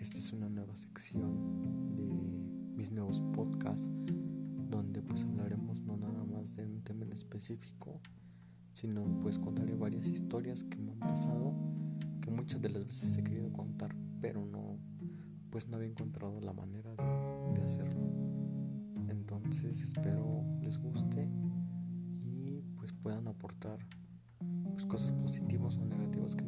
esta es una nueva sección de mis nuevos podcasts donde pues hablaremos no nada más de un tema en específico, sino pues contaré varias historias que me han pasado, que muchas de las veces he querido contar, pero no, pues no había encontrado la manera de, de hacerlo. Entonces espero les guste y pues puedan aportar pues cosas positivas o negativas que